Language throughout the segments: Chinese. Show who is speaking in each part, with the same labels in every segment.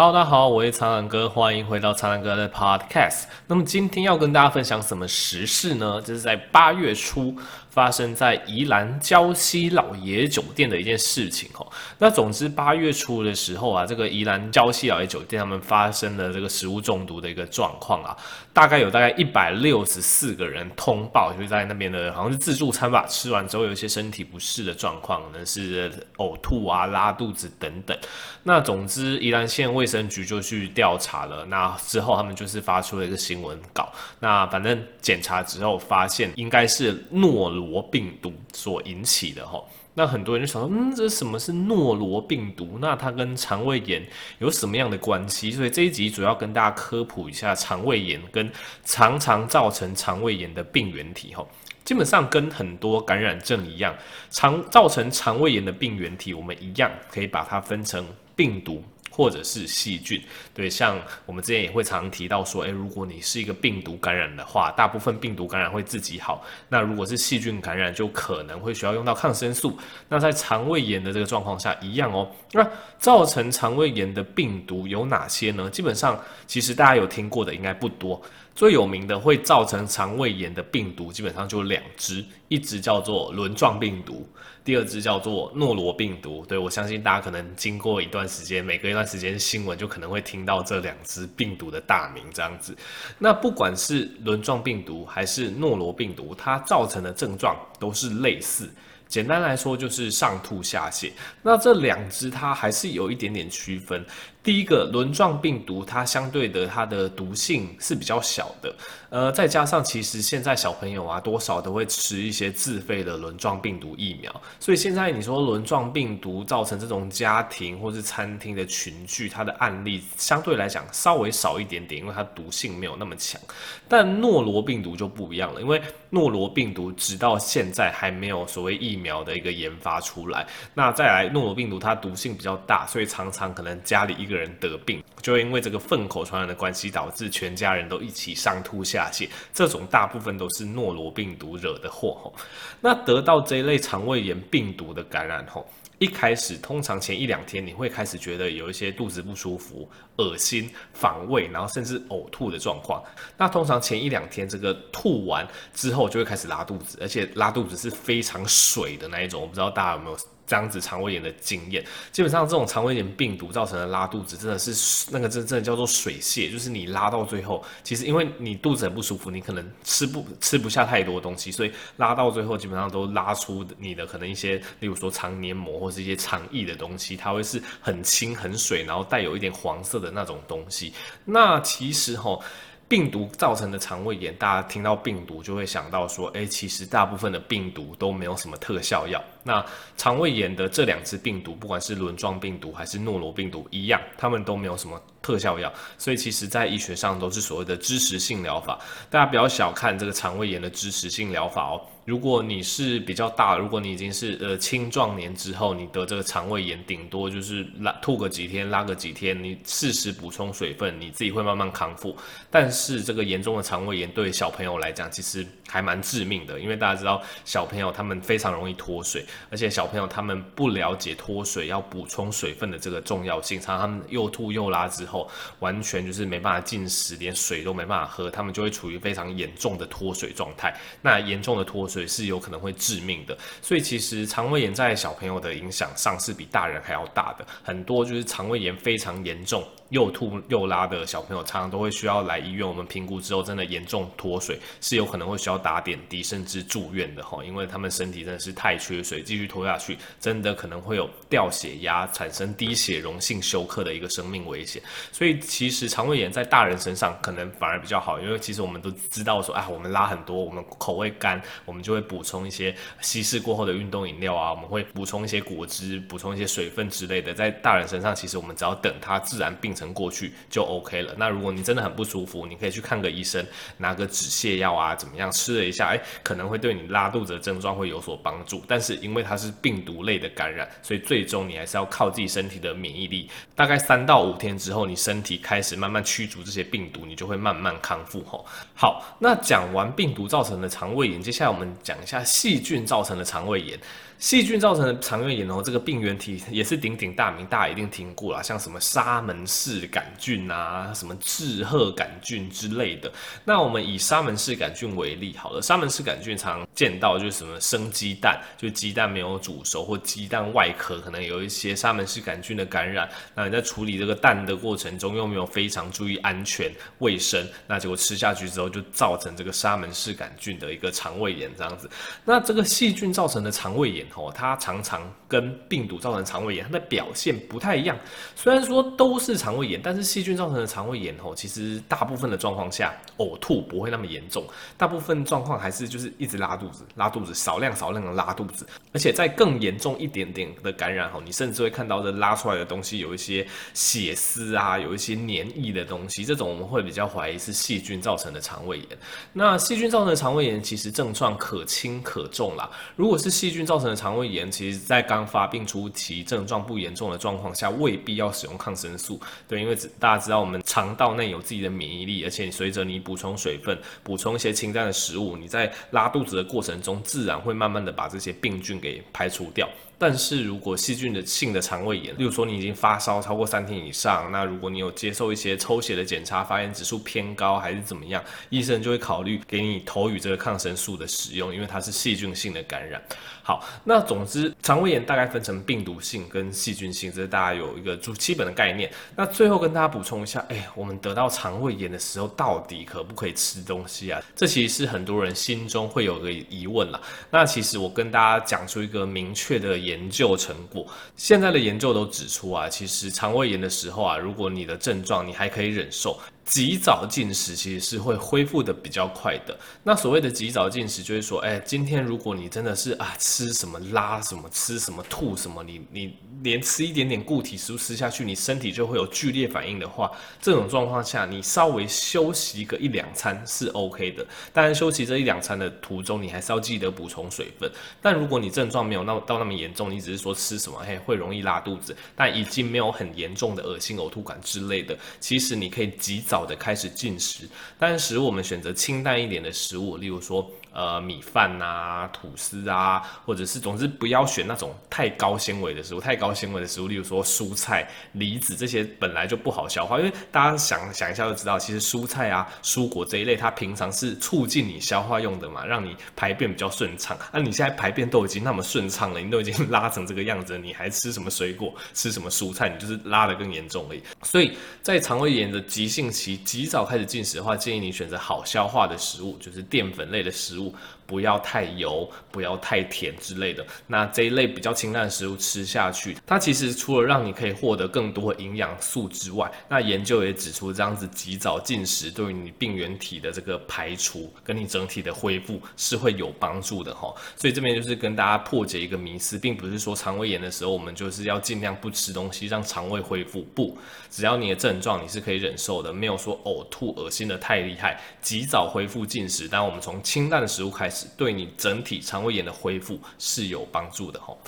Speaker 1: Hello，大家好，我是苍狼哥，欢迎回到苍狼哥的 Podcast。那么今天要跟大家分享什么时事呢？就是在八月初发生在宜兰礁溪老爷酒店的一件事情哦。那总之八月初的时候啊，这个宜兰礁溪老爷酒店他们发生了这个食物中毒的一个状况啊，大概有大概一百六十四个人通报，就是在那边的好像是自助餐吧，吃完之后有一些身体不适的状况，可能是呕吐啊、拉肚子等等。那总之宜兰县卫生局就去调查了，那之后他们就是发出了一个新闻稿。那反正检查之后发现应该是诺如罗病毒所引起的齁。那很多人就想说，嗯，这什么是诺罗病毒？那它跟肠胃炎有什么样的关系？所以这一集主要跟大家科普一下肠胃炎跟常常造成肠胃炎的病原体齁。基本上跟很多感染症一样，常造成肠胃炎的病原体，我们一样可以把它分成病毒。或者是细菌，对，像我们之前也会常提到说，诶，如果你是一个病毒感染的话，大部分病毒感染会自己好。那如果是细菌感染，就可能会需要用到抗生素。那在肠胃炎的这个状况下，一样哦。那造成肠胃炎的病毒有哪些呢？基本上，其实大家有听过的应该不多。最有名的会造成肠胃炎的病毒，基本上就两只，一只叫做轮状病毒，第二只叫做诺罗病毒。对，我相信大家可能经过一段时间，每隔一段时间新闻就可能会听到这两只病毒的大名这样子。那不管是轮状病毒还是诺罗病毒，它造成的症状都是类似。简单来说就是上吐下泻，那这两只它还是有一点点区分。第一个轮状病毒，它相对的它的毒性是比较小的，呃，再加上其实现在小朋友啊多少都会吃一些自费的轮状病毒疫苗，所以现在你说轮状病毒造成这种家庭或是餐厅的群聚，它的案例相对来讲稍微少一点点，因为它毒性没有那么强。但诺罗病毒就不一样了，因为诺罗病毒直到现在还没有所谓疫苗的一个研发出来。那再来诺罗病毒它毒性比较大，所以常常可能家里一个人人得病，就因为这个粪口传染的关系，导致全家人都一起上吐下泻。这种大部分都是诺罗病毒惹的祸吼。那得到这一类肠胃炎病毒的感染后，一开始通常前一两天你会开始觉得有一些肚子不舒服、恶心、反胃，然后甚至呕吐的状况。那通常前一两天这个吐完之后就会开始拉肚子，而且拉肚子是非常水的那一种。我不知道大家有没有？这样子肠胃炎的经验，基本上这种肠胃炎病毒造成的拉肚子，真的是那个真真的叫做水泻，就是你拉到最后，其实因为你肚子很不舒服，你可能吃不吃不下太多东西，所以拉到最后基本上都拉出你的可能一些，例如说肠黏膜或是一些肠液的东西，它会是很清很水，然后带有一点黄色的那种东西。那其实吼。病毒造成的肠胃炎，大家听到病毒就会想到说，诶，其实大部分的病毒都没有什么特效药。那肠胃炎的这两只病毒，不管是轮状病毒还是诺罗病毒一样，它们都没有什么特效药。所以其实，在医学上都是所谓的支持性疗法。大家不要小看这个肠胃炎的支持性疗法哦。如果你是比较大，如果你已经是呃青壮年之后，你得这个肠胃炎，顶多就是拉吐个几天，拉个几天，你适时补充水分，你自己会慢慢康复。但是这个严重的肠胃炎对小朋友来讲，其实还蛮致命的，因为大家知道小朋友他们非常容易脱水，而且小朋友他们不了解脱水要补充水分的这个重要性，常常他们又吐又拉之后，完全就是没办法进食，连水都没办法喝，他们就会处于非常严重的脱水状态。那严重的脱水。是有可能会致命的，所以其实肠胃炎在小朋友的影响上是比大人还要大的。很多就是肠胃炎非常严重，又吐又拉的小朋友，常常都会需要来医院。我们评估之后，真的严重脱水，是有可能会需要打点滴，甚至住院的哈。因为他们身体真的是太缺水，继续拖下去，真的可能会有掉血压、产生低血容性休克的一个生命危险。所以其实肠胃炎在大人身上可能反而比较好，因为其实我们都知道说，啊，我们拉很多，我们口味干，我们就会补充一些稀释过后的运动饮料啊，我们会补充一些果汁，补充一些水分之类的。在大人身上，其实我们只要等它自然病程过去就 OK 了。那如果你真的很不舒服，你可以去看个医生，拿个止泻药啊，怎么样吃了一下，哎，可能会对你拉肚子的症状会有所帮助。但是因为它是病毒类的感染，所以最终你还是要靠自己身体的免疫力。大概三到五天之后，你身体开始慢慢驱逐这些病毒，你就会慢慢康复。吼，好，那讲完病毒造成的肠胃炎，接下来我们讲一下细菌造成的肠胃炎。细菌造成的肠胃炎哦，这个病原体也是鼎鼎大名，大家一定听过啦，像什么沙门氏杆菌啊，什么志贺杆菌之类的。那我们以沙门氏杆菌为例，好了，沙门氏杆菌常见到就是什么生鸡蛋，就鸡蛋没有煮熟，或鸡蛋外壳可能有一些沙门氏杆菌的感染。那你在处理这个蛋的过程中，又没有非常注意安全卫生，那结果吃下去之后就造成这个沙门氏杆菌的一个肠胃炎这样子。那这个细菌造成的肠胃炎吼，它常常跟病毒造成肠胃炎，它的表现不太一样。虽然说都是肠胃炎，但是细菌造成的肠胃炎吼，其实大部分的状况下呕吐不会那么严重，大部分状况还是就是一直拉肚子，拉肚子，少量少量的拉肚子，而且在更严重一点点的感染吼，你甚至会看到这拉出来的东西有一些血丝啊，有一些黏液的东西，这种我们会比较怀疑是细菌造成的肠胃炎。那细菌造成的肠胃炎其实症状可轻可重啦。如果是细菌造成的肠胃炎，其实在刚发病初期症状不严重的状况下，未必要使用抗生素。对，因为大家知道我们肠道内有自己的免疫力，而且随着你补充水分、补充一些清淡的食物，你在拉肚子的过程中，自然会慢慢的把这些病菌给排除掉。但是如果细菌的性的肠胃炎，例如说你已经发烧超过三天以上，那如果你有接受一些抽血的检查，发现指数偏高还是怎么样，医生就会考虑给你投予这个抗生素的使用，因为它是细菌性的感染。好，那总之肠胃炎大概分成病毒性跟细菌性，这是大家有一个基本的概念。那最后跟大家补充一下，哎，我们得到肠胃炎的时候，到底可不可以吃东西啊？这其实是很多人心中会有个疑问啦。那其实我跟大家讲出一个明确的研究成果，现在的研究都指出啊，其实肠胃炎的时候啊，如果你的症状你还可以忍受。及早进食其实是会恢复的比较快的。那所谓的及早进食，就是说，哎，今天如果你真的是啊吃什么拉什么吃什么吐什么，你你连吃一点点固体食物吃下去，你身体就会有剧烈反应的话，这种状况下，你稍微休息个一两餐是 OK 的。当然，休息这一两餐的途中，你还是要记得补充水分。但如果你症状没有那么到那么严重，你只是说吃什么嘿会容易拉肚子，但已经没有很严重的恶心呕吐感之类的，其实你可以及早。的开始进食，但是我们选择清淡一点的食物，例如说。呃，米饭啊，吐司啊，或者是总之不要选那种太高纤维的食物，太高纤维的食物，例如说蔬菜、梨子这些本来就不好消化，因为大家想想一下就知道，其实蔬菜啊、蔬果这一类，它平常是促进你消化用的嘛，让你排便比较顺畅。那、你现在排便都已经那么顺畅了，你都已经拉成这个样子，你还吃什么水果、吃什么蔬菜，你就是拉得更严重而已。所以在肠胃炎的急性期，及早开始进食的话，建议你选择好消化的食物，就是淀粉类的食物。Sul. 不要太油，不要太甜之类的。那这一类比较清淡的食物吃下去，它其实除了让你可以获得更多营养素之外，那研究也指出，这样子及早进食对于你病原体的这个排除跟你整体的恢复是会有帮助的哈。所以这边就是跟大家破解一个迷思，并不是说肠胃炎的时候我们就是要尽量不吃东西让肠胃恢复，不，只要你的症状你是可以忍受的，没有说呕吐、恶心的太厉害，及早恢复进食。但我们从清淡的食物开始，对你整体肠胃炎的恢复是有帮助的吼。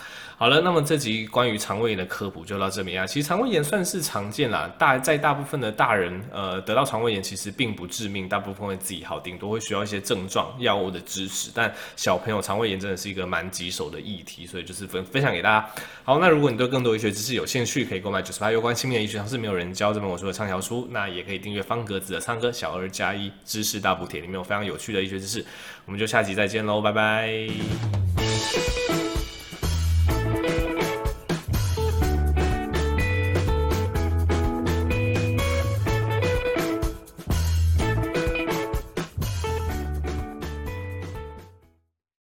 Speaker 1: 好了，那么这集关于肠胃炎的科普就到这里啊。其实肠胃炎算是常见啦，大在大部分的大人，呃，得到肠胃炎其实并不致命，大部分会自己好，顶多会需要一些症状药物的支持。但小朋友肠胃炎真的是一个蛮棘手的议题，所以就是分分享给大家。好，那如果你对更多医学知识有兴趣，可以购买九十八有关亲密的医学常识没有人教这本我说的畅销书，那也可以订阅方格子的苍哥小儿加一知识大补帖，里面有非常有趣的医学知识。我们就下集再见喽，拜拜。